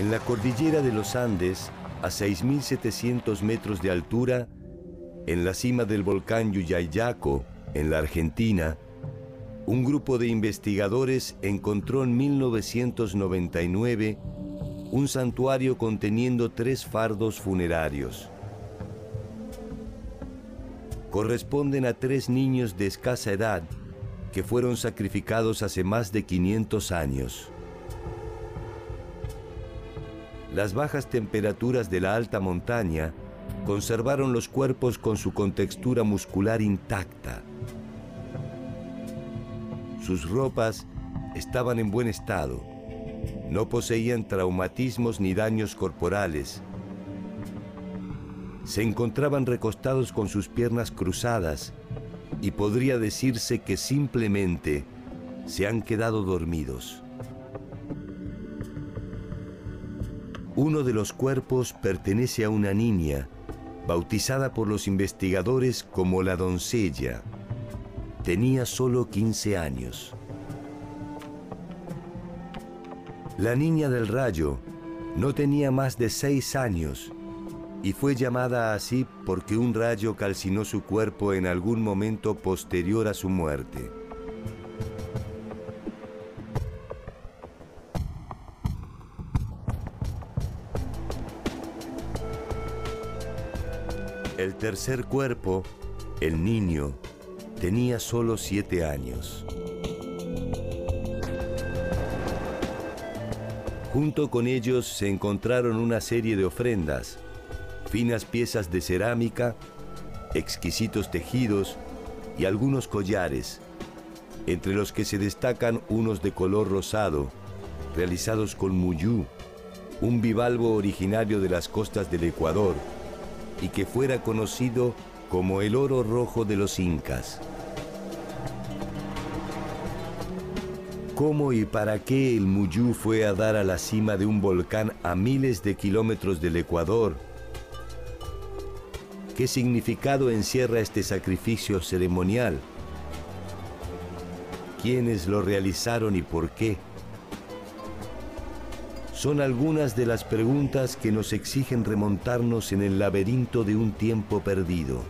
En la cordillera de los Andes, a 6.700 metros de altura, en la cima del volcán Yuyayaco, en la Argentina, un grupo de investigadores encontró en 1999 un santuario conteniendo tres fardos funerarios. Corresponden a tres niños de escasa edad que fueron sacrificados hace más de 500 años. Las bajas temperaturas de la alta montaña conservaron los cuerpos con su contextura muscular intacta. Sus ropas estaban en buen estado. No poseían traumatismos ni daños corporales. Se encontraban recostados con sus piernas cruzadas y podría decirse que simplemente se han quedado dormidos. Uno de los cuerpos pertenece a una niña, bautizada por los investigadores como la doncella. Tenía solo 15 años. La niña del rayo no tenía más de 6 años y fue llamada así porque un rayo calcinó su cuerpo en algún momento posterior a su muerte. Tercer cuerpo, el niño, tenía solo siete años. Junto con ellos se encontraron una serie de ofrendas, finas piezas de cerámica, exquisitos tejidos y algunos collares, entre los que se destacan unos de color rosado, realizados con muyú, un bivalvo originario de las costas del Ecuador y que fuera conocido como el oro rojo de los incas. ¿Cómo y para qué el muyú fue a dar a la cima de un volcán a miles de kilómetros del Ecuador? ¿Qué significado encierra este sacrificio ceremonial? ¿Quiénes lo realizaron y por qué? Son algunas de las preguntas que nos exigen remontarnos en el laberinto de un tiempo perdido.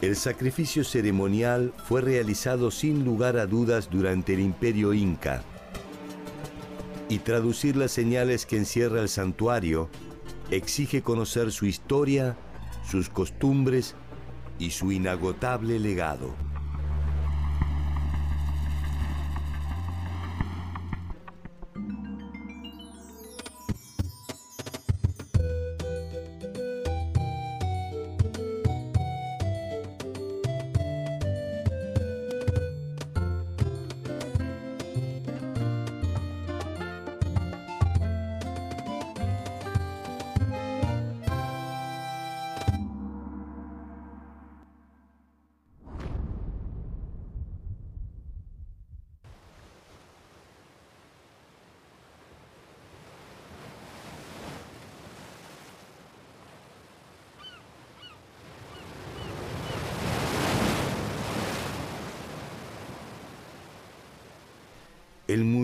El sacrificio ceremonial fue realizado sin lugar a dudas durante el imperio inca y traducir las señales que encierra el santuario exige conocer su historia, sus costumbres y su inagotable legado.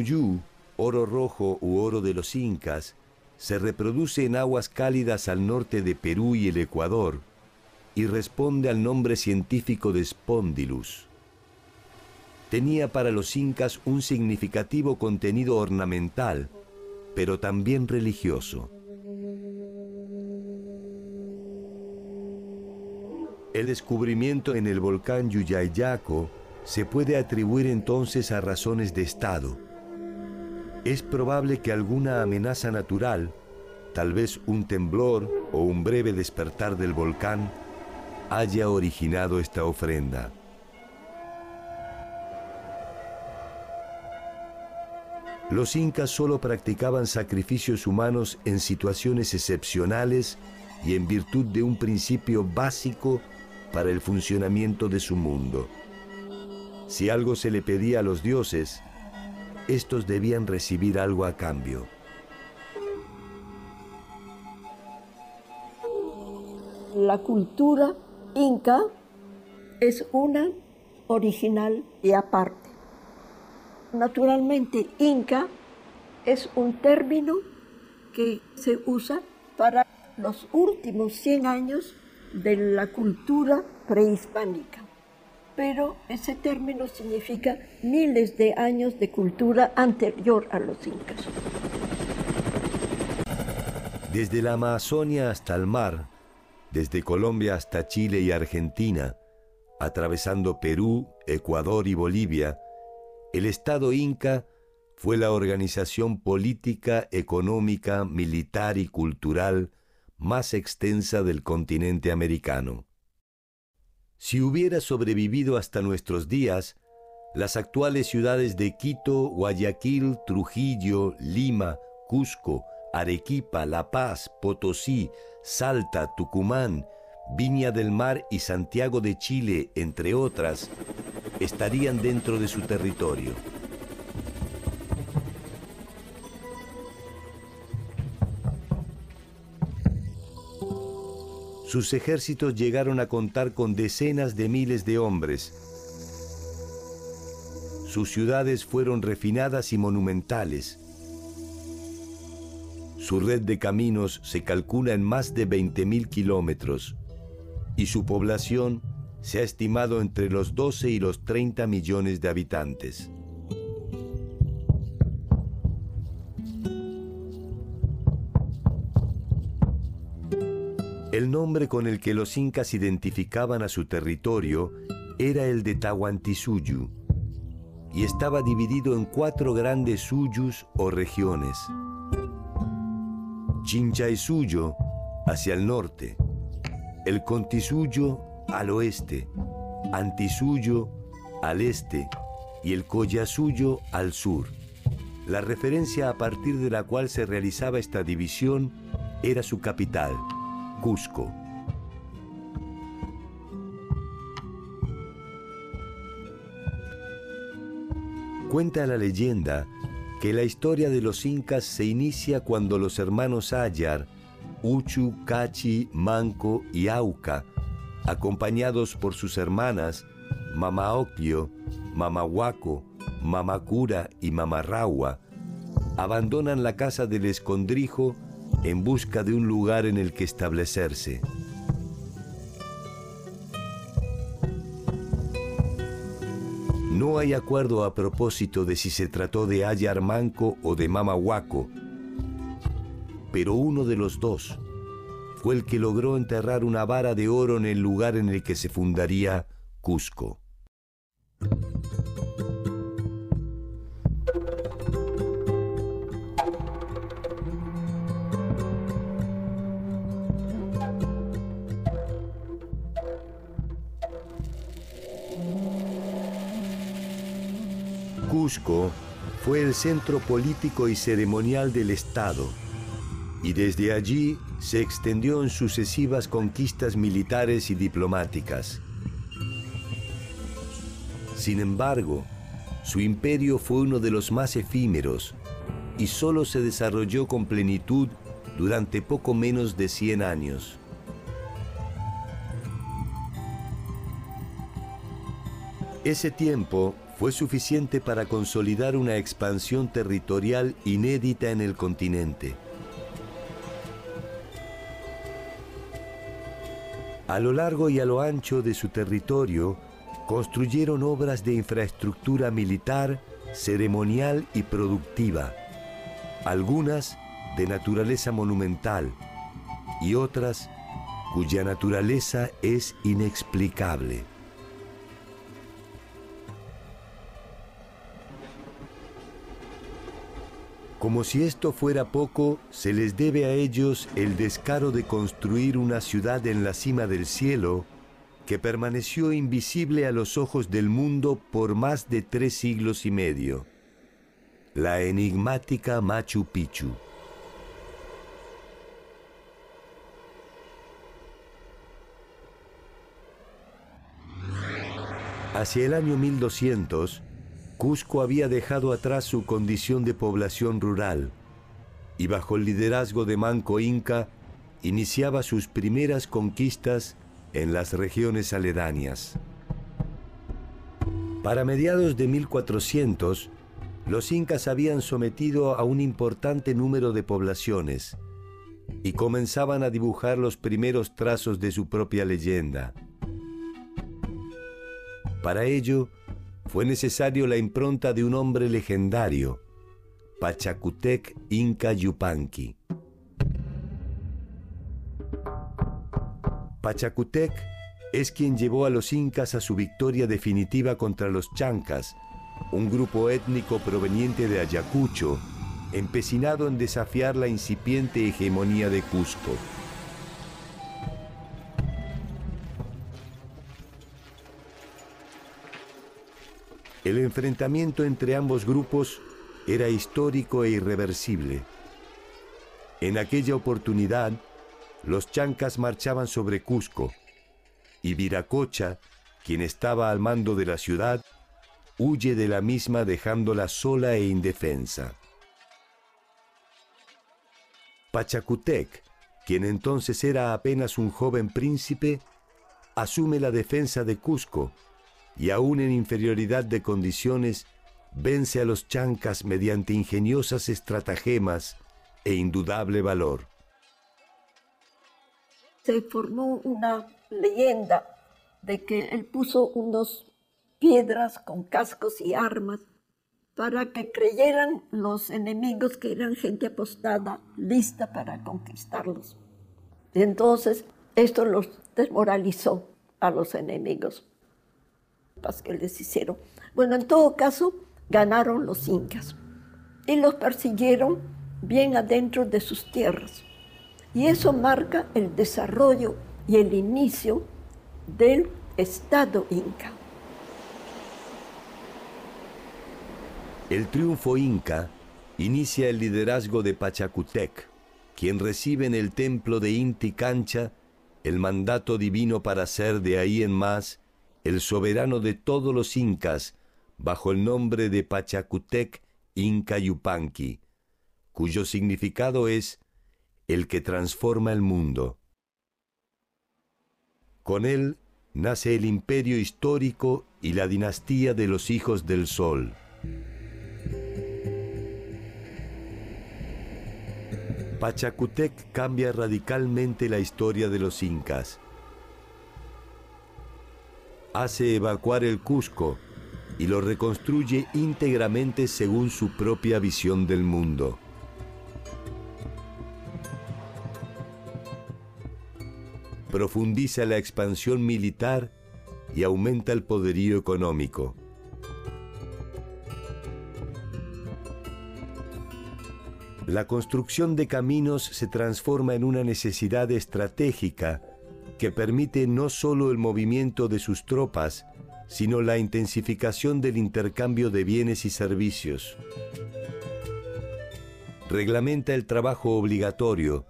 El muyú, oro rojo u oro de los incas, se reproduce en aguas cálidas al norte de Perú y el Ecuador y responde al nombre científico de Spondylus. Tenía para los incas un significativo contenido ornamental, pero también religioso. El descubrimiento en el volcán Yuyayaco se puede atribuir entonces a razones de Estado. Es probable que alguna amenaza natural, tal vez un temblor o un breve despertar del volcán, haya originado esta ofrenda. Los incas solo practicaban sacrificios humanos en situaciones excepcionales y en virtud de un principio básico para el funcionamiento de su mundo. Si algo se le pedía a los dioses, estos debían recibir algo a cambio. La cultura inca es una original y aparte. Naturalmente, inca es un término que se usa para los últimos 100 años de la cultura prehispánica. Pero ese término significa miles de años de cultura anterior a los incas. Desde la Amazonia hasta el mar, desde Colombia hasta Chile y Argentina, atravesando Perú, Ecuador y Bolivia, el Estado inca fue la organización política, económica, militar y cultural más extensa del continente americano. Si hubiera sobrevivido hasta nuestros días, las actuales ciudades de Quito, Guayaquil, Trujillo, Lima, Cusco, Arequipa, La Paz, Potosí, Salta, Tucumán, Viña del Mar y Santiago de Chile, entre otras, estarían dentro de su territorio. Sus ejércitos llegaron a contar con decenas de miles de hombres. Sus ciudades fueron refinadas y monumentales. Su red de caminos se calcula en más de 20.000 kilómetros y su población se ha estimado entre los 12 y los 30 millones de habitantes. El nombre con el que los incas identificaban a su territorio era el de Tahuantinsuyu y estaba dividido en cuatro grandes suyus o regiones. Chinchaisuyo hacia el norte, el Contisuyo al oeste, Antisuyo al este y el Collasuyo al sur. La referencia a partir de la cual se realizaba esta división era su capital, Cusco. Cuenta la leyenda que la historia de los incas se inicia cuando los hermanos Ayar, Uchu, Cachi, Manco y Auca, acompañados por sus hermanas Mamaoclio, Mamahuaco, Mamacura y Mamarrahua, abandonan la casa del escondrijo en busca de un lugar en el que establecerse. No hay acuerdo a propósito de si se trató de Ayar Manco o de Mamahuaco, pero uno de los dos fue el que logró enterrar una vara de oro en el lugar en el que se fundaría Cusco. Fue el centro político y ceremonial del Estado, y desde allí se extendió en sucesivas conquistas militares y diplomáticas. Sin embargo, su imperio fue uno de los más efímeros y solo se desarrolló con plenitud durante poco menos de 100 años. Ese tiempo fue suficiente para consolidar una expansión territorial inédita en el continente. A lo largo y a lo ancho de su territorio, construyeron obras de infraestructura militar, ceremonial y productiva, algunas de naturaleza monumental y otras cuya naturaleza es inexplicable. Como si esto fuera poco, se les debe a ellos el descaro de construir una ciudad en la cima del cielo que permaneció invisible a los ojos del mundo por más de tres siglos y medio, la enigmática Machu Picchu. Hacia el año 1200, Cusco había dejado atrás su condición de población rural y bajo el liderazgo de Manco Inca iniciaba sus primeras conquistas en las regiones aledañas. Para mediados de 1400, los incas habían sometido a un importante número de poblaciones y comenzaban a dibujar los primeros trazos de su propia leyenda. Para ello, fue necesario la impronta de un hombre legendario, Pachacutec Inca Yupanqui. Pachacutec es quien llevó a los incas a su victoria definitiva contra los chancas, un grupo étnico proveniente de Ayacucho, empecinado en desafiar la incipiente hegemonía de Cusco. El enfrentamiento entre ambos grupos era histórico e irreversible. En aquella oportunidad, los chancas marchaban sobre Cusco y Viracocha, quien estaba al mando de la ciudad, huye de la misma dejándola sola e indefensa. Pachacutec, quien entonces era apenas un joven príncipe, asume la defensa de Cusco y aún en inferioridad de condiciones vence a los chancas mediante ingeniosas estratagemas e indudable valor. Se formó una leyenda de que él puso unos piedras con cascos y armas para que creyeran los enemigos que eran gente apostada, lista para conquistarlos. entonces esto los desmoralizó a los enemigos que les hicieron. Bueno, en todo caso, ganaron los incas y los persiguieron bien adentro de sus tierras. Y eso marca el desarrollo y el inicio del Estado inca. El triunfo inca inicia el liderazgo de Pachacutec, quien recibe en el templo de Inti Cancha el mandato divino para ser de ahí en más el soberano de todos los incas bajo el nombre de Pachacutec Inca Yupanqui, cuyo significado es el que transforma el mundo. Con él nace el imperio histórico y la dinastía de los hijos del sol. Pachacutec cambia radicalmente la historia de los incas. Hace evacuar el Cusco y lo reconstruye íntegramente según su propia visión del mundo. Profundiza la expansión militar y aumenta el poderío económico. la construcción de caminos se transforma en una necesidad estratégica que permite no solo el movimiento de sus tropas, sino la intensificación del intercambio de bienes y servicios. Reglamenta el trabajo obligatorio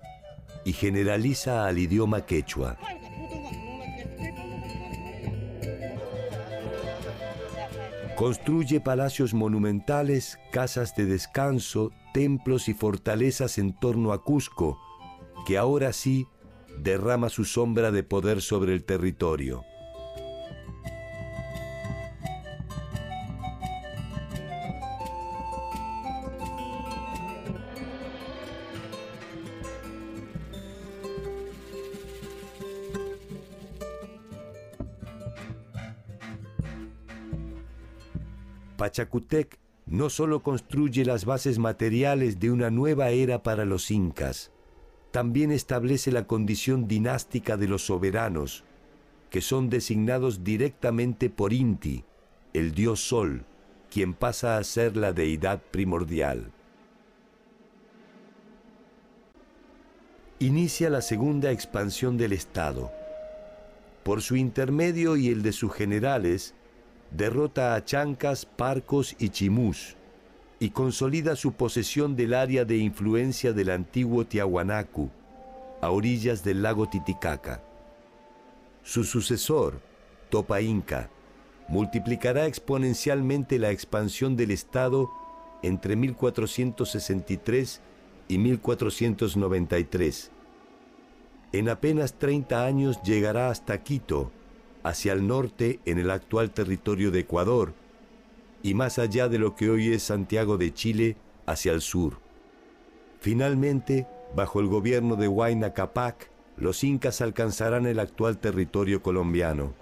y generaliza al idioma quechua. Construye palacios monumentales, casas de descanso, templos y fortalezas en torno a Cusco, que ahora sí derrama su sombra de poder sobre el territorio. Pachacutec no solo construye las bases materiales de una nueva era para los incas, también establece la condición dinástica de los soberanos, que son designados directamente por Inti, el dios Sol, quien pasa a ser la deidad primordial. Inicia la segunda expansión del Estado. Por su intermedio y el de sus generales, derrota a Chancas, Parcos y Chimús y consolida su posesión del área de influencia del antiguo Tiahuanacu, a orillas del lago Titicaca. Su sucesor, Topa Inca, multiplicará exponencialmente la expansión del Estado entre 1463 y 1493. En apenas 30 años llegará hasta Quito, hacia el norte en el actual territorio de Ecuador, y más allá de lo que hoy es Santiago de Chile hacia el sur. Finalmente, bajo el gobierno de Huayna Capac, los incas alcanzarán el actual territorio colombiano.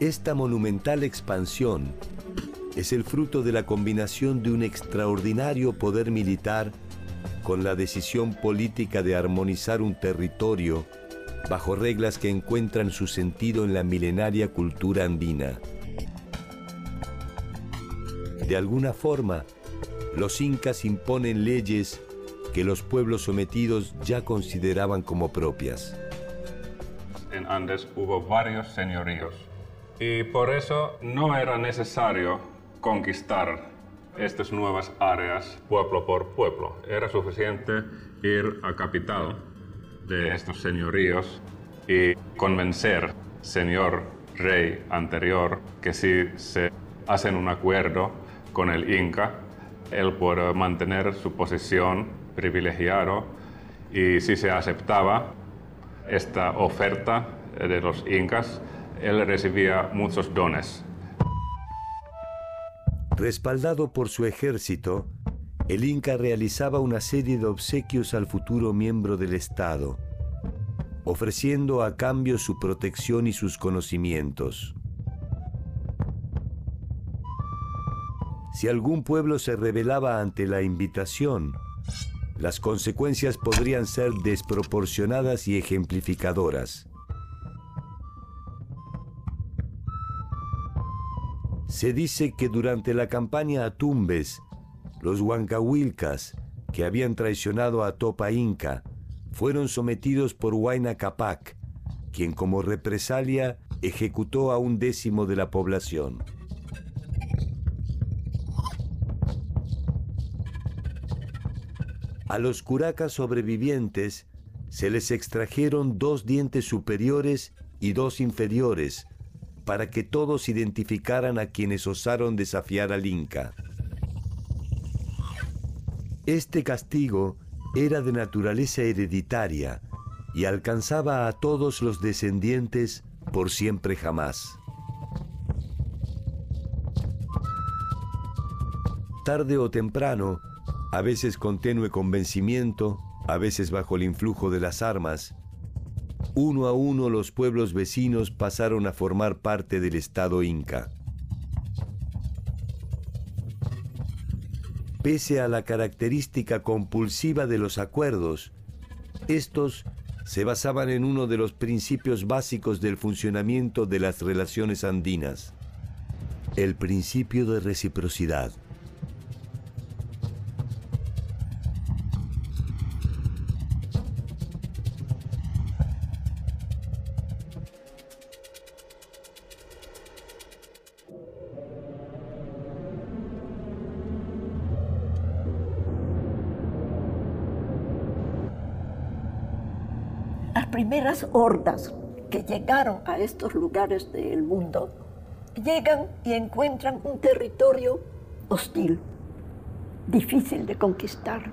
Esta monumental expansión es el fruto de la combinación de un extraordinario poder militar con la decisión política de armonizar un territorio bajo reglas que encuentran su sentido en la milenaria cultura andina. De alguna forma, los incas imponen leyes que los pueblos sometidos ya consideraban como propias. En Andes hubo varios señoríos y por eso no era necesario conquistar estas nuevas áreas pueblo por pueblo. Era suficiente ir a capital de estos señoríos y convencer señor rey anterior que si se hacen un acuerdo con el Inca, él puede mantener su posición privilegiado y si se aceptaba esta oferta de los incas, él recibía muchos dones. Respaldado por su ejército, el Inca realizaba una serie de obsequios al futuro miembro del Estado, ofreciendo a cambio su protección y sus conocimientos. Si algún pueblo se rebelaba ante la invitación, las consecuencias podrían ser desproporcionadas y ejemplificadoras. Se dice que durante la campaña a Tumbes, los Huancahuilcas, que habían traicionado a Topa Inca, fueron sometidos por Huayna Capac, quien como represalia ejecutó a un décimo de la población. A los curacas sobrevivientes se les extrajeron dos dientes superiores y dos inferiores, para que todos identificaran a quienes osaron desafiar al Inca. Este castigo era de naturaleza hereditaria y alcanzaba a todos los descendientes por siempre jamás. Tarde o temprano, a veces con tenue convencimiento, a veces bajo el influjo de las armas, uno a uno los pueblos vecinos pasaron a formar parte del Estado inca. Pese a la característica compulsiva de los acuerdos, estos se basaban en uno de los principios básicos del funcionamiento de las relaciones andinas, el principio de reciprocidad. Hordas que llegaron a estos lugares del mundo llegan y encuentran un territorio hostil, difícil de conquistar.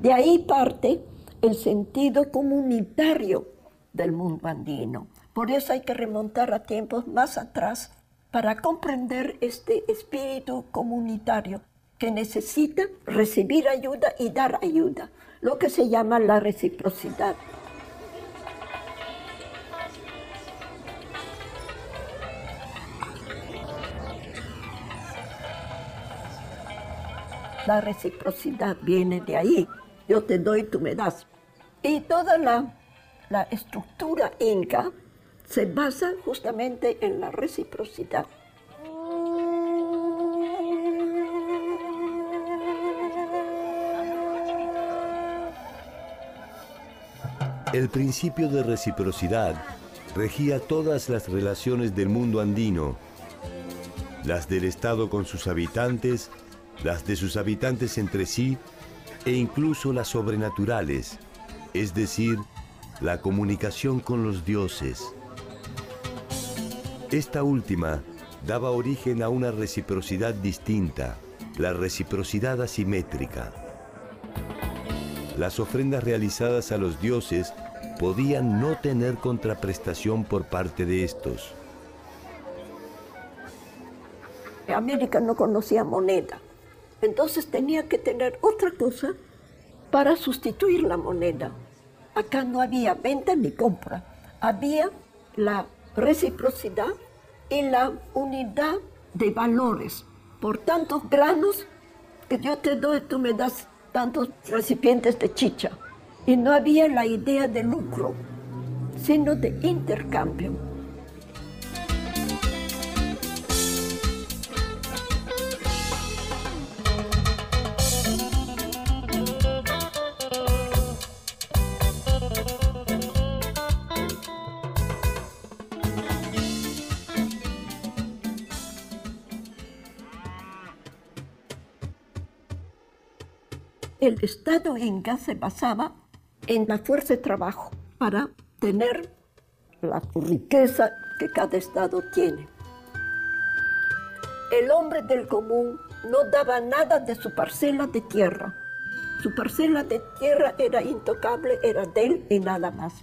De ahí parte el sentido comunitario del mundo andino. Por eso hay que remontar a tiempos más atrás para comprender este espíritu comunitario que necesita recibir ayuda y dar ayuda, lo que se llama la reciprocidad. La reciprocidad viene de ahí. Yo te doy, tú me das. Y toda la, la estructura inca se basa justamente en la reciprocidad. El principio de reciprocidad regía todas las relaciones del mundo andino, las del Estado con sus habitantes las de sus habitantes entre sí e incluso las sobrenaturales, es decir, la comunicación con los dioses. Esta última daba origen a una reciprocidad distinta, la reciprocidad asimétrica. Las ofrendas realizadas a los dioses podían no tener contraprestación por parte de estos. América no conocía moneda, entonces tenía que tener otra cosa para sustituir la moneda. Acá no había venta ni compra, había la reciprocidad y la unidad de valores. Por tantos granos que yo te doy, tú me das tantos recipientes de chicha. Y no había la idea de lucro, sino de intercambio. El Estado inca se basaba en la fuerza de trabajo para tener la riqueza que cada Estado tiene. El hombre del común no daba nada de su parcela de tierra. Su parcela de tierra era intocable, era de él y nada más.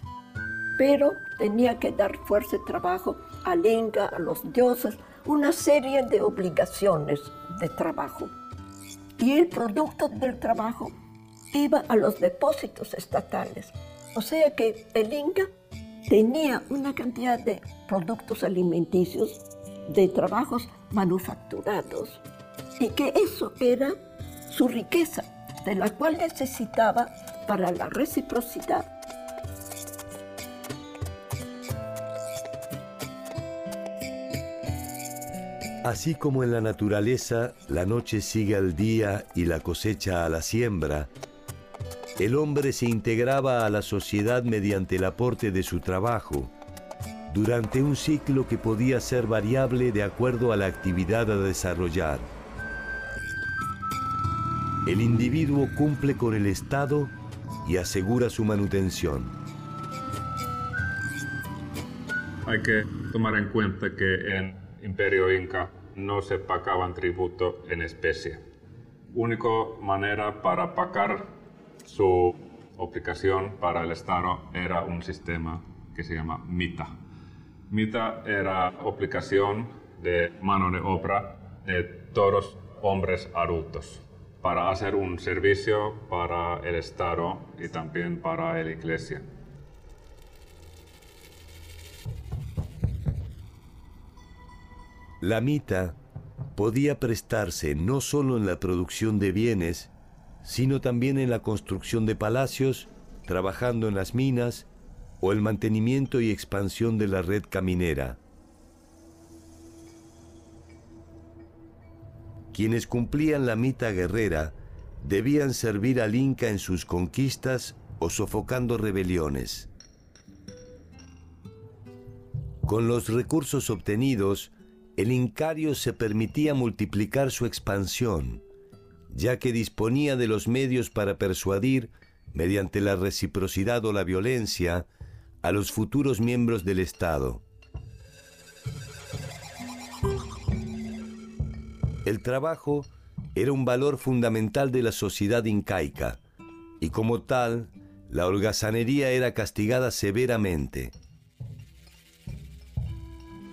Pero tenía que dar fuerza de trabajo al Inca, a los dioses, una serie de obligaciones de trabajo y el producto del trabajo iba a los depósitos estatales. O sea que el Inca tenía una cantidad de productos alimenticios, de trabajos manufacturados, y que eso era su riqueza, de la cual necesitaba para la reciprocidad Así como en la naturaleza la noche sigue al día y la cosecha a la siembra, el hombre se integraba a la sociedad mediante el aporte de su trabajo, durante un ciclo que podía ser variable de acuerdo a la actividad a desarrollar. El individuo cumple con el Estado y asegura su manutención. Hay que tomar en cuenta que en Imperio Inca no se pagaban tributo en especie. Única manera para pagar su aplicación para el Estado era un sistema que se llama MITA. MITA era aplicación de mano de obra de todos hombres adultos para hacer un servicio para el Estado y también para la Iglesia. La mita podía prestarse no solo en la producción de bienes, sino también en la construcción de palacios, trabajando en las minas o el mantenimiento y expansión de la red caminera. Quienes cumplían la mita guerrera debían servir al Inca en sus conquistas o sofocando rebeliones. Con los recursos obtenidos, el Incario se permitía multiplicar su expansión, ya que disponía de los medios para persuadir, mediante la reciprocidad o la violencia, a los futuros miembros del Estado. El trabajo era un valor fundamental de la sociedad incaica, y como tal, la holgazanería era castigada severamente.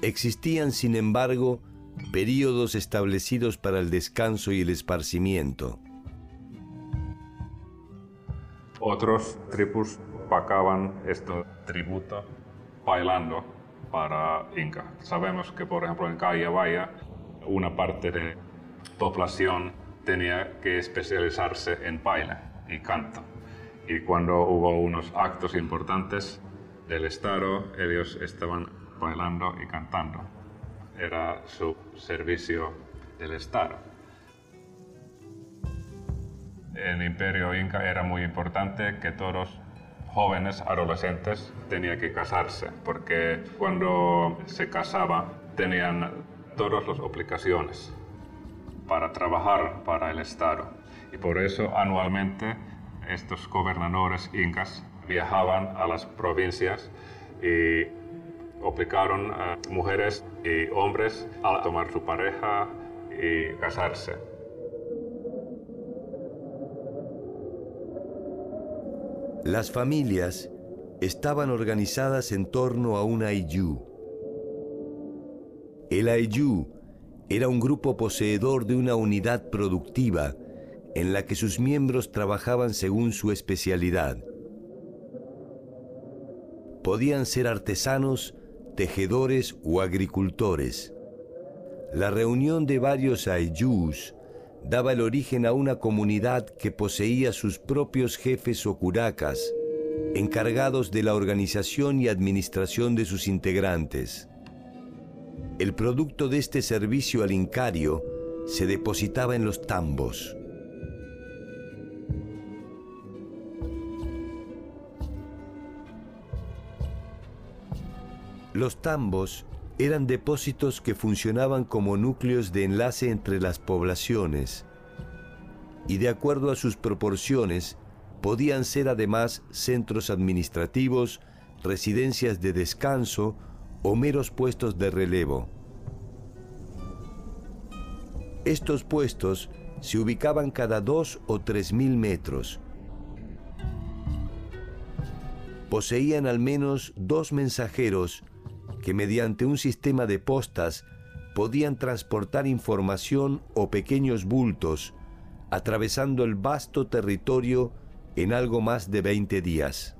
Existían, sin embargo, períodos establecidos para el descanso y el esparcimiento. Otros tribus pagaban este tributo bailando para Inca. Sabemos que, por ejemplo, en Vaya, una parte de población tenía que especializarse en baile y canto. Y cuando hubo unos actos importantes del Estado, ellos estaban bailando y cantando. Era su servicio del Estado. El Imperio Inca era muy importante que todos jóvenes adolescentes tenían que casarse, porque cuando se casaba tenían todas las obligaciones para trabajar para el Estado. Y por eso anualmente estos gobernadores incas viajaban a las provincias y obligaron a mujeres y hombres a tomar su pareja y casarse. Las familias estaban organizadas en torno a un Ayllu. El Ayllu era un grupo poseedor de una unidad productiva en la que sus miembros trabajaban según su especialidad. Podían ser artesanos, tejedores o agricultores. La reunión de varios Ayyus daba el origen a una comunidad que poseía sus propios jefes o curacas, encargados de la organización y administración de sus integrantes. El producto de este servicio al incario se depositaba en los tambos. Los tambos eran depósitos que funcionaban como núcleos de enlace entre las poblaciones y de acuerdo a sus proporciones podían ser además centros administrativos, residencias de descanso o meros puestos de relevo. Estos puestos se ubicaban cada dos o tres mil metros. Poseían al menos dos mensajeros que mediante un sistema de postas podían transportar información o pequeños bultos, atravesando el vasto territorio en algo más de 20 días.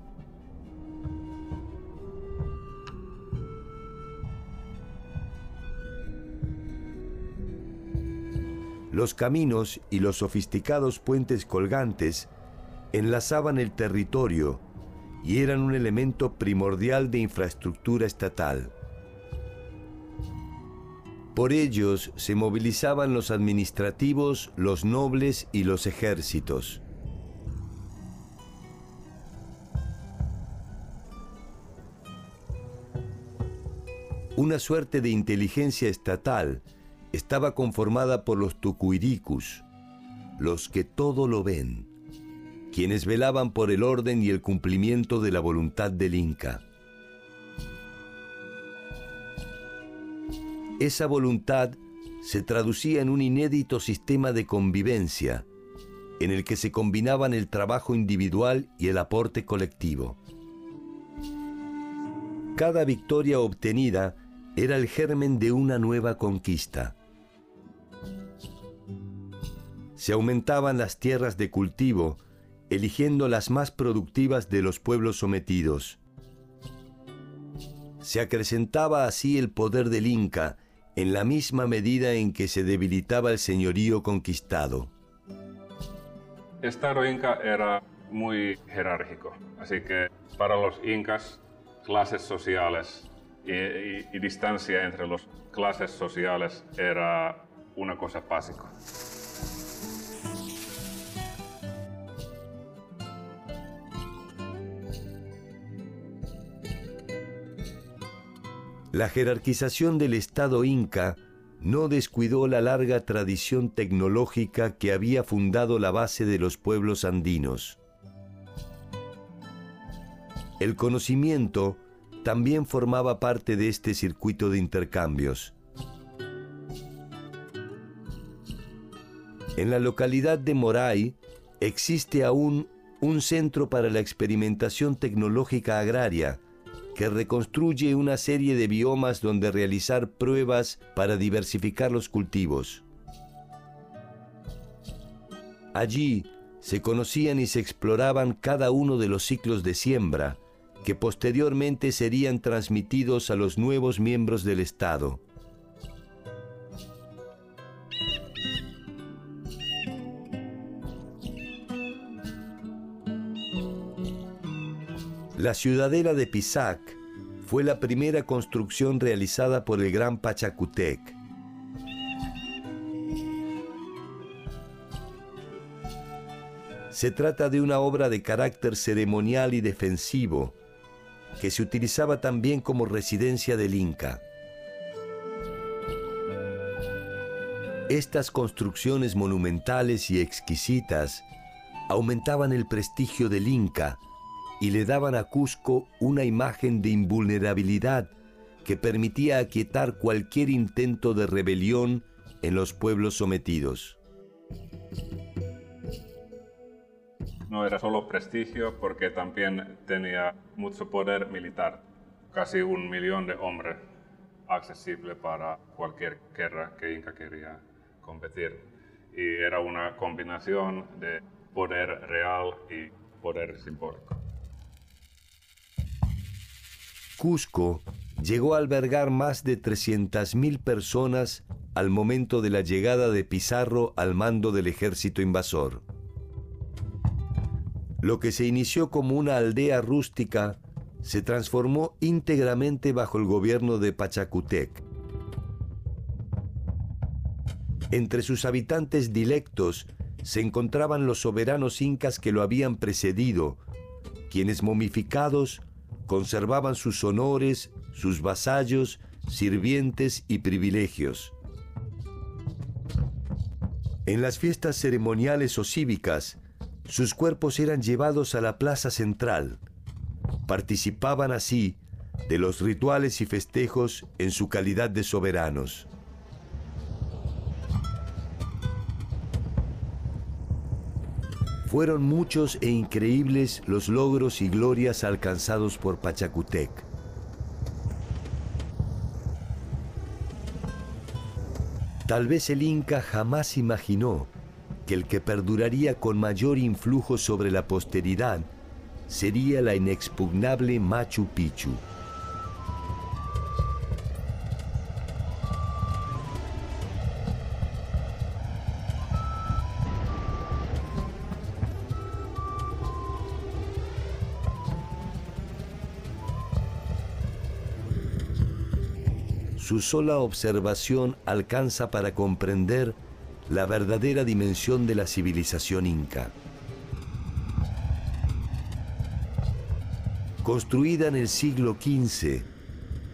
Los caminos y los sofisticados puentes colgantes enlazaban el territorio y eran un elemento primordial de infraestructura estatal. Por ellos se movilizaban los administrativos, los nobles y los ejércitos. Una suerte de inteligencia estatal estaba conformada por los tucuiricus, los que todo lo ven, quienes velaban por el orden y el cumplimiento de la voluntad del Inca. Esa voluntad se traducía en un inédito sistema de convivencia, en el que se combinaban el trabajo individual y el aporte colectivo. Cada victoria obtenida era el germen de una nueva conquista. Se aumentaban las tierras de cultivo, eligiendo las más productivas de los pueblos sometidos. Se acrecentaba así el poder del Inca en la misma medida en que se debilitaba el señorío conquistado. Estado Inca era muy jerárquico, así que para los incas, clases sociales y, distancia entre las clases sociales era una cosa básica. La jerarquización del Estado inca no descuidó la larga tradición tecnológica que había fundado la base de los pueblos andinos. El conocimiento también formaba parte de este circuito de intercambios. En la localidad de Moray existe aún un centro para la experimentación tecnológica agraria que reconstruye una serie de biomas donde realizar pruebas para diversificar los cultivos. Allí se conocían y se exploraban cada uno de los ciclos de siembra, que posteriormente serían transmitidos a los nuevos miembros del Estado. La ciudadela de Pisac fue la primera construcción realizada por el gran Pachacutec. Se trata de una obra de carácter ceremonial y defensivo, que se utilizaba también como residencia del Inca. Estas construcciones monumentales y exquisitas aumentaban el prestigio del Inca y le daban a Cusco una imagen de invulnerabilidad que permitía aquietar cualquier intento de rebelión en los pueblos sometidos. no era solo prestigio porque también tenía mucho poder militar, casi un millón de hombres accesible para cualquier guerra que Inca quería competir. Y era una combinación de poder real y poder simbólico. Cusco llegó a albergar más de 300.000 personas al momento de la llegada de Pizarro al mando del ejército invasor. Lo que se inició como una aldea rústica se transformó íntegramente bajo el gobierno de Pachacutec. Entre sus habitantes dilectos se encontraban los soberanos incas que lo habían precedido, quienes momificados conservaban sus honores, sus vasallos, sirvientes y privilegios. En las fiestas ceremoniales o cívicas, sus cuerpos eran llevados a la plaza central. Participaban así de los rituales y festejos en su calidad de soberanos. Fueron muchos e increíbles los logros y glorias alcanzados por Pachacutec. Tal vez el Inca jamás imaginó que el que perduraría con mayor influjo sobre la posteridad sería la inexpugnable Machu Picchu. Su sola observación alcanza para comprender la verdadera dimensión de la civilización inca. Construida en el siglo XV,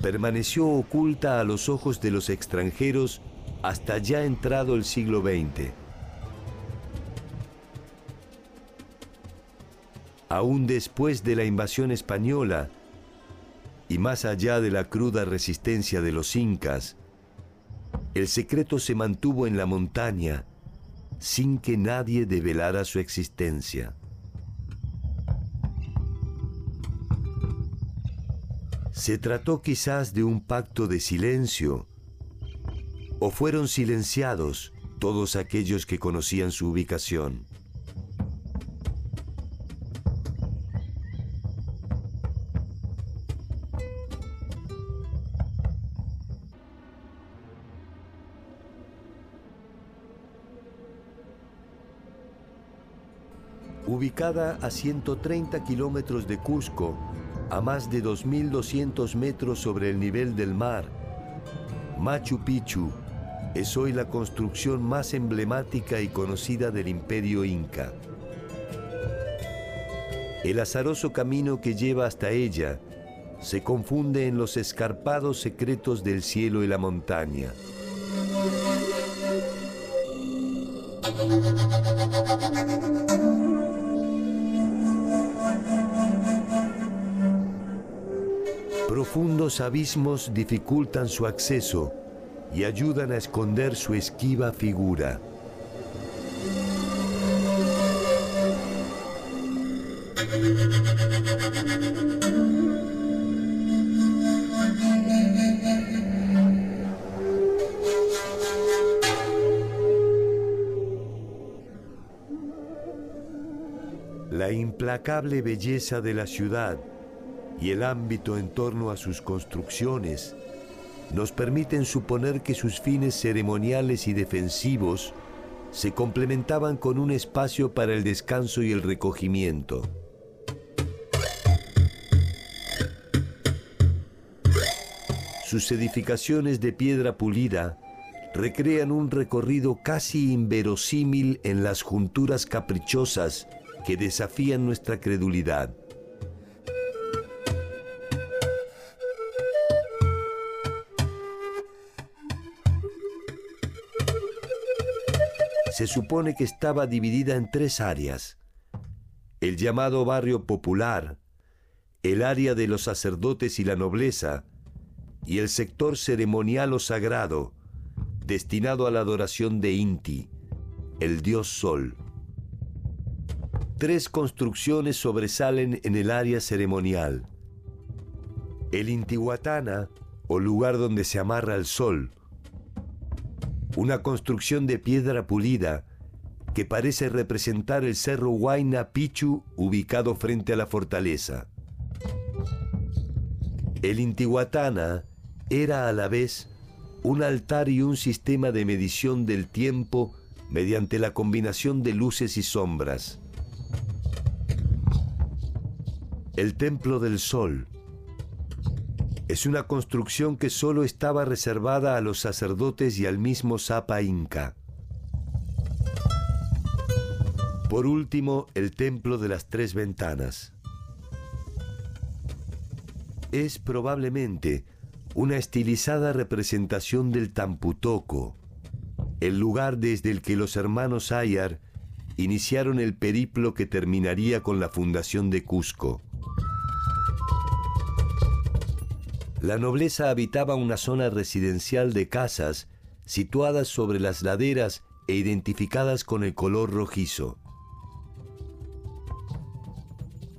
permaneció oculta a los ojos de los extranjeros hasta ya entrado el siglo XX. Aún después de la invasión española, y más allá de la cruda resistencia de los incas, el secreto se mantuvo en la montaña sin que nadie develara su existencia. ¿Se trató quizás de un pacto de silencio? ¿O fueron silenciados todos aquellos que conocían su ubicación? Ubicada a 130 kilómetros de Cusco, a más de 2.200 metros sobre el nivel del mar. Machu Picchu es hoy la construcción más emblemática y conocida del imperio inca. El azaroso camino que lleva hasta ella se confunde en los escarpados secretos del cielo y la montaña. Profundos abismos dificultan su acceso y ayudan a esconder su esquiva figura. La implacable belleza de la ciudad y el ámbito en torno a sus construcciones nos permiten suponer que sus fines ceremoniales y defensivos se complementaban con un espacio para el descanso y el recogimiento. Sus edificaciones de piedra pulida recrean un recorrido casi inverosímil en las junturas caprichosas que desafían nuestra credulidad. Se supone que estaba dividida en tres áreas. El llamado barrio popular, el área de los sacerdotes y la nobleza, y el sector ceremonial o sagrado, destinado a la adoración de Inti, el dios Sol. tres construcciones sobresalen en el área ceremonial. El Intihuatana, o lugar donde se amarra el sol, una construcción de piedra pulida que parece representar el cerro Huayna Pichu ubicado frente a la fortaleza. El Intihuatana era a la vez un altar y un sistema de medición del tiempo mediante la combinación de luces y sombras. El Templo del Sol es una construcción que solo estaba reservada a los sacerdotes y al mismo Zapa Inca. Por último, el Templo de las Tres Ventanas. Es probablemente una estilizada representación del Tamputoco, el lugar desde el que los hermanos Ayar iniciaron el periplo que terminaría con la fundación de Cusco. La nobleza habitaba una zona residencial de casas situadas sobre las laderas e identificadas con el color rojizo.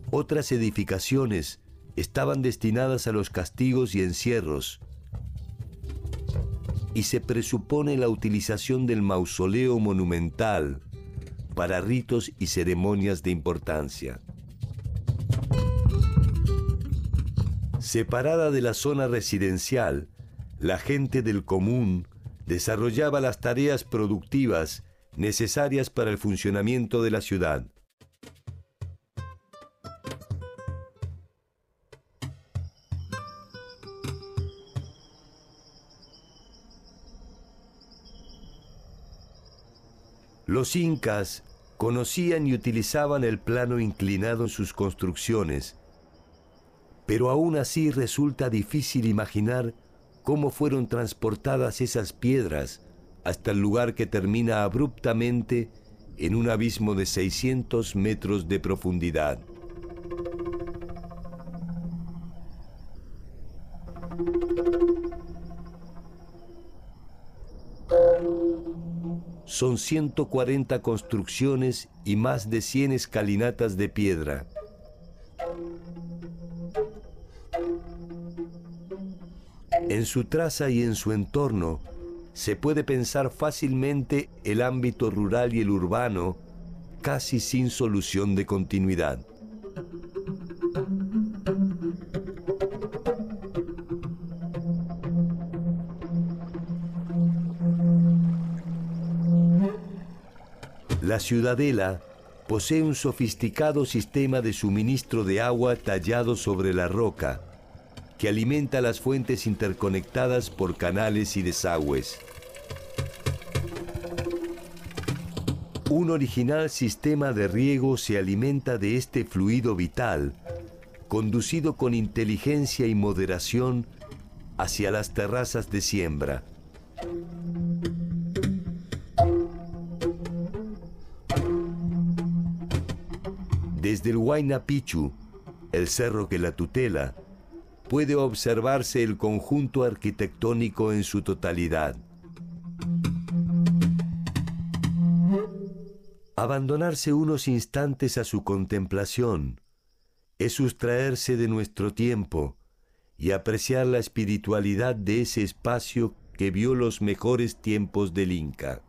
Otras edificaciones estaban destinadas a los castigos y encierros, y se presupone la utilización del mausoleo monumental para ritos y ceremonias de importancia. Separada de la zona residencial, la gente del común desarrollaba las tareas productivas necesarias para el funcionamiento de la ciudad. Los incas conocían y utilizaban el plano inclinado en sus construcciones, pero aún así resulta difícil imaginar cómo fueron transportadas esas piedras hasta el lugar que termina abruptamente en un abismo de 600 metros de profundidad. Son 140 construcciones y más de 100 escalinatas de piedra. En su traza y en su entorno se puede pensar fácilmente el ámbito rural y el urbano casi sin solución de continuidad. La ciudadela posee un sofisticado sistema de suministro de agua tallado sobre la roca, que alimenta las fuentes interconectadas por canales y desagües. Un original sistema de riego se alimenta de este fluido vital, conducido con inteligencia y moderación hacia las terrazas de siembra. Desde el Huayna Pichu, el cerro que la tutela, puede observarse el conjunto arquitectónico en su totalidad. Abandonarse unos instantes a su contemplación es sustraerse de nuestro tiempo y apreciar la espiritualidad de ese espacio que vio los mejores tiempos del Inca.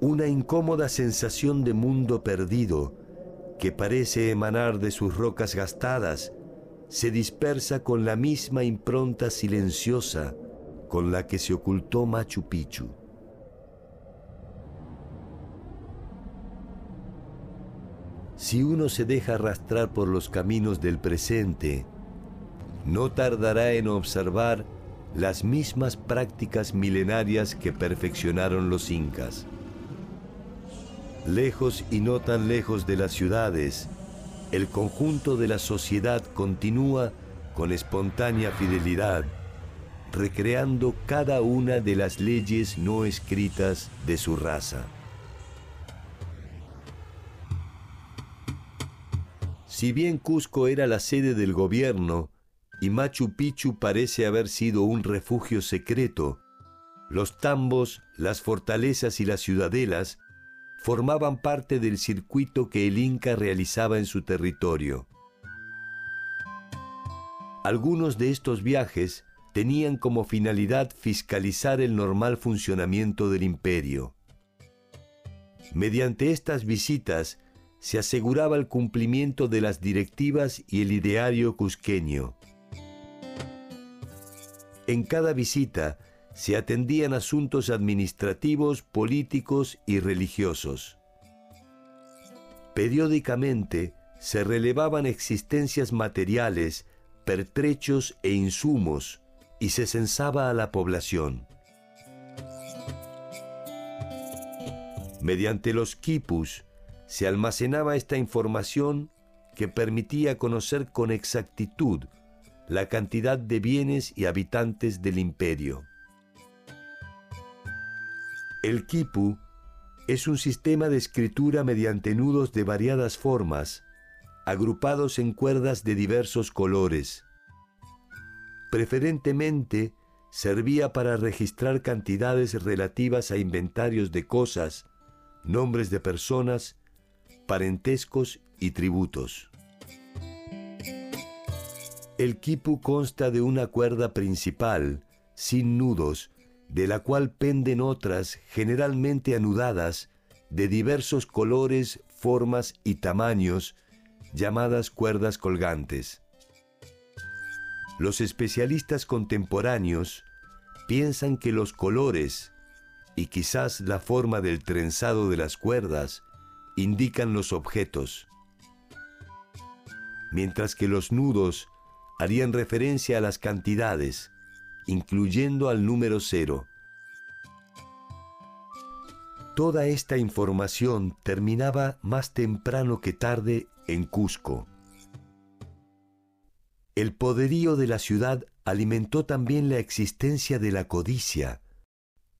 una incómoda sensación de mundo perdido que parece emanar de sus rocas gastadas, se dispersa con la misma impronta silenciosa con la que se ocultó Machu Picchu. Si uno se deja arrastrar por los caminos del presente, no tardará en observar las mismas prácticas milenarias que perfeccionaron los incas. Lejos y no tan lejos de las ciudades, el conjunto de la sociedad continúa con espontánea fidelidad, recreando cada una de las leyes no escritas de su raza. Si bien Cusco era la sede del gobierno y Machu Picchu parece haber sido un refugio secreto, Los tambos, las fortalezas y las ciudadelas formaban parte del circuito que el Inca realizaba en su territorio. Algunos de estos viajes tenían como finalidad fiscalizar el normal funcionamiento del imperio. Mediante estas visitas se aseguraba el cumplimiento de las directivas y el ideario cusqueño. En cada visita se atendían asuntos administrativos, políticos y religiosos. Periódicamente se relevaban existencias materiales, pertrechos e insumos y se censaba a la población. Mediante los quipus se almacenaba esta información que permitía conocer con exactitud la cantidad de bienes y habitantes del imperio. El quipu es un sistema de escritura mediante nudos de variadas formas, agrupados en cuerdas de diversos colores. Preferentemente servía para registrar cantidades relativas a inventarios de cosas, nombres de personas, parentescos y tributos. El quipu consta de una cuerda principal, sin nudos, de la cual penden otras, generalmente anudadas, de diversos colores, formas y tamaños, llamadas cuerdas colgantes. Los especialistas contemporáneos piensan que los colores y quizás la forma del trenzado de las cuerdas indican los objetos, mientras que los nudos harían referencia a las cantidades, incluyendo al número cero. Toda esta información terminaba más temprano que tarde en Cusco. El poderío de la ciudad alimentó también la existencia de la codicia,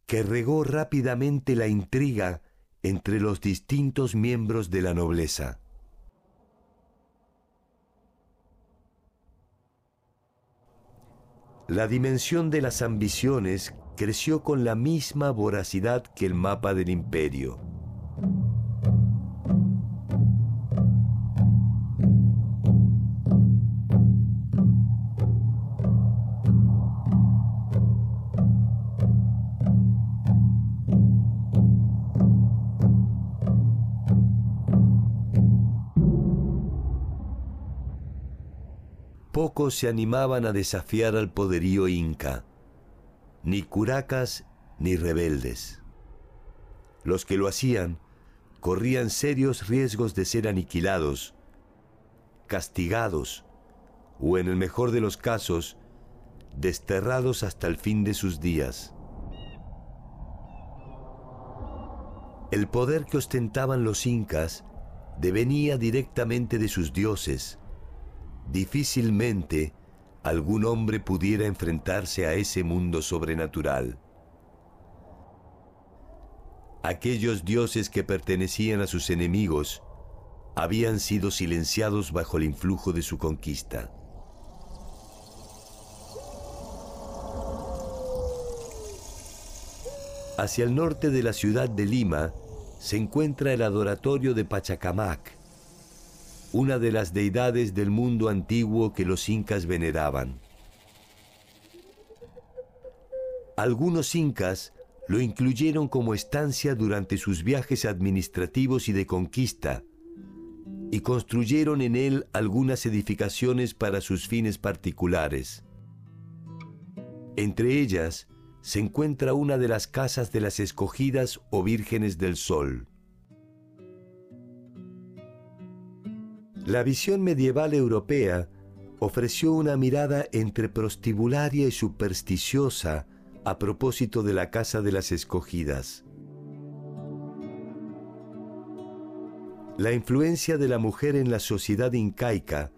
que regó rápidamente la intriga entre los distintos miembros de la nobleza. La dimensión de las ambiciones creció con la misma voracidad que el mapa del imperio. Se animaban a desafiar al poderío inca, ni curacas ni rebeldes. Los que lo hacían corrían serios riesgos de ser aniquilados, castigados o, en el mejor de los casos, desterrados hasta el fin de sus días. El poder que ostentaban los incas devenía directamente de sus dioses, difícilmente algún hombre pudiera enfrentarse a ese mundo sobrenatural. Aquellos dioses que pertenecían a sus enemigos habían sido silenciados bajo el influjo de su conquista. Hacia el norte de la ciudad de Lima se encuentra el adoratorio de Pachacamac, una de las deidades del mundo antiguo que los incas veneraban. Algunos incas lo incluyeron como estancia durante sus viajes administrativos y de conquista, y construyeron en él algunas edificaciones para sus fines particulares. Entre ellas se encuentra una de las casas de las escogidas o vírgenes del sol. La visión medieval europea ofreció una mirada entre prostibularia y supersticiosa a propósito de la Casa de las Escogidas. La influencia de la mujer en la sociedad incaica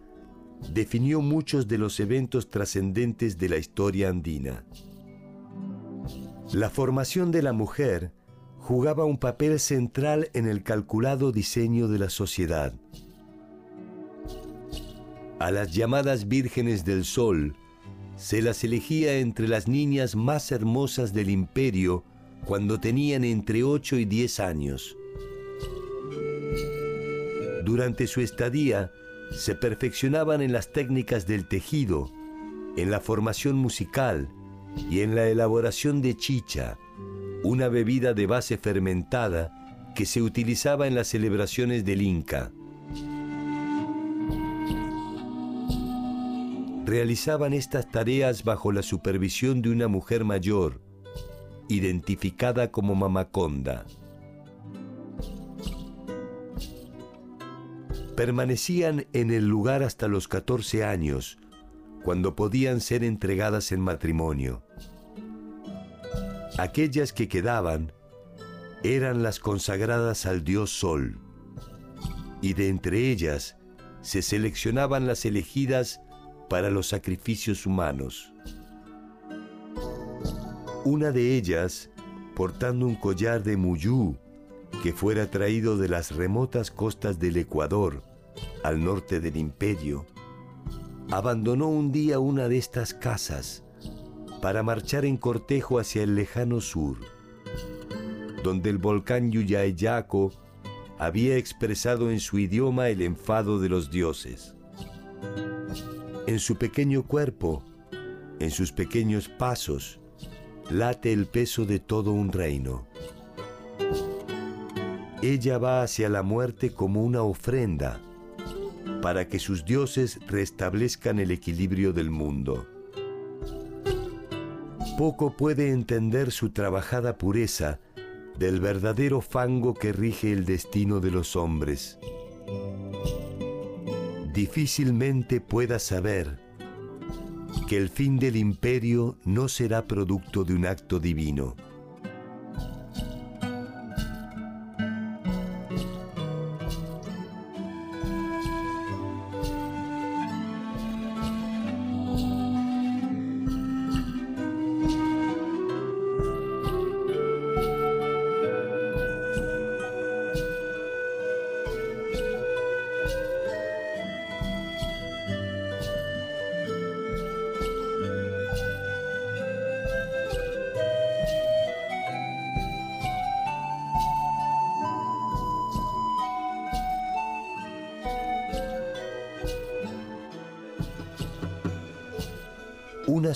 definió muchos de los eventos trascendentes de la historia andina. La formación de la mujer jugaba un papel central en el calculado diseño de la sociedad a las llamadas vírgenes del sol se las elegía entre las niñas más hermosas del imperio cuando tenían entre 8 y 10 años. Durante su estadía, se perfeccionaban en las técnicas del tejido, en la formación musical y en la elaboración de chicha, una bebida de base fermentada que se utilizaba en las celebraciones del Inca. Realizaban estas tareas bajo la supervisión de una mujer mayor, identificada como Mamaconda. Permanecían en el lugar hasta los 14 años, cuando podían ser entregadas en matrimonio. Aquellas que quedaban eran las consagradas al dios Sol, y de entre ellas se seleccionaban las elegidas para los sacrificios humanos. Una de ellas, portando un collar de muyú que fuera traído de las remotas costas del Ecuador, al norte del imperio, abandonó un día una de estas casas para marchar en cortejo hacia el lejano sur, donde el volcán Yuyayaco había expresado en su idioma el enfado de los dioses. En su pequeño cuerpo, en sus pequeños pasos, late el peso de todo un reino. Ella va hacia la muerte como una ofrenda para que sus dioses restablezcan el equilibrio del mundo. Poco puede entender su trabajada pureza del verdadero fango que rige el destino de los hombres. Difícilmente pueda saber que el fin del imperio no será producto de un acto divino.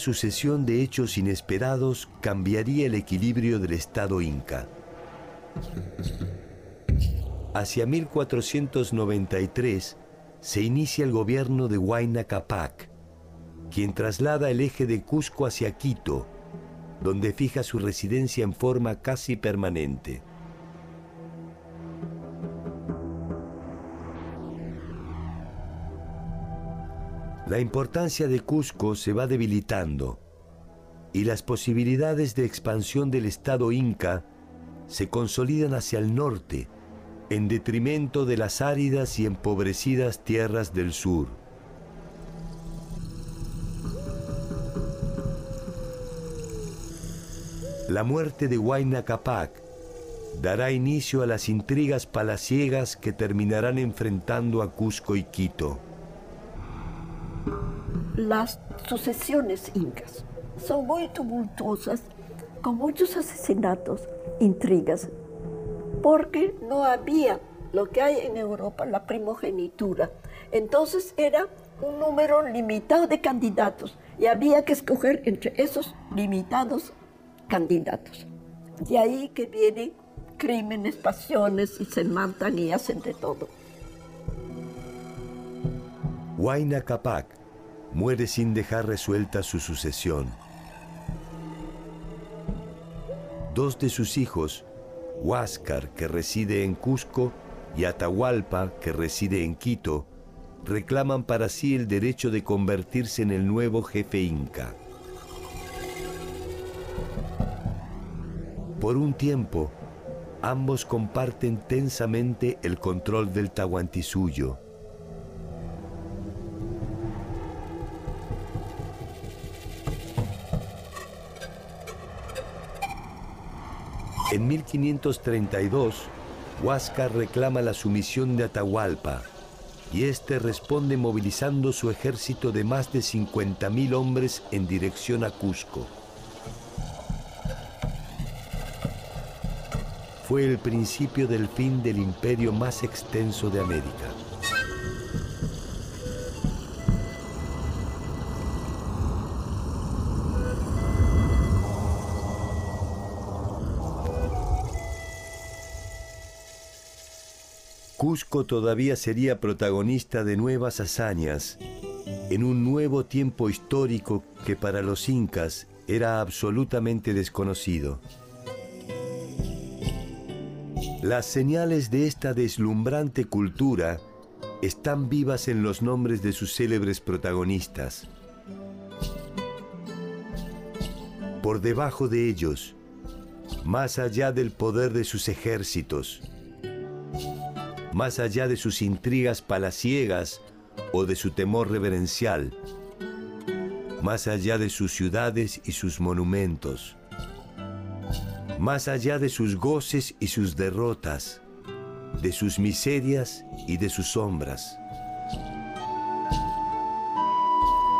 Sucesión de hechos inesperados cambiaría el equilibrio del Estado inca. Hacia 1493 se inicia el gobierno de Huayna Capac, quien traslada el eje de Cusco hacia Quito, donde fija su residencia en forma casi permanente. La importancia de Cusco se va debilitando y las posibilidades de expansión del Estado inca se consolidan hacia el norte, en detrimento de las áridas y empobrecidas tierras del sur. La muerte de Huayna Capac dará inicio a las intrigas palaciegas que terminarán enfrentando a Cusco y Quito las sucesiones incas son muy tumultuosas, con muchos asesinatos, intrigas, porque no había lo que hay en Europa, la primogenitura. Entonces era un número limitado de candidatos y había que escoger entre esos limitados candidatos. De ahí que vienen crímenes, pasiones y se matan y hacen de todo. Huayna Capac muere sin dejar resuelta su sucesión. Dos de sus hijos, Huáscar, que reside en Cusco, y Atahualpa, que reside en Quito, reclaman para sí el derecho de convertirse en el nuevo jefe inca. Por un tiempo, ambos comparten tensamente el control del Tahuantinsuyo. En 1532, Huáscar reclama la sumisión de Atahualpa y este responde movilizando su ejército de más de 50.000 hombres en dirección a Cusco. Fue el principio del fin del imperio más extenso de América. Todavía sería protagonista de nuevas hazañas en un nuevo tiempo histórico que para los incas era absolutamente desconocido. Las señales de esta deslumbrante cultura están vivas en los nombres de sus célebres protagonistas. Por debajo de ellos, más allá del poder de sus ejércitos, más allá de sus intrigas palaciegas o de su temor reverencial, más allá de sus ciudades y sus monumentos, más allá de sus goces y sus derrotas, de sus miserias y de sus sombras.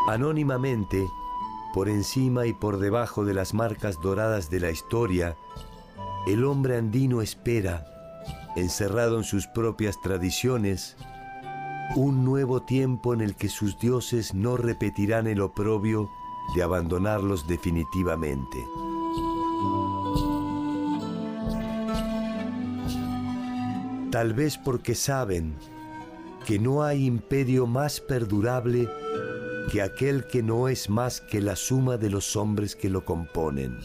Anónimamente, por encima y por debajo de las marcas doradas de la historia, el hombre andino espera encerrado en sus propias tradiciones, un nuevo tiempo en el que sus dioses no repetirán el oprobio de abandonarlos definitivamente. Tal vez porque saben que no hay imperio más perdurable que aquel que no es más que la suma de los hombres que lo componen.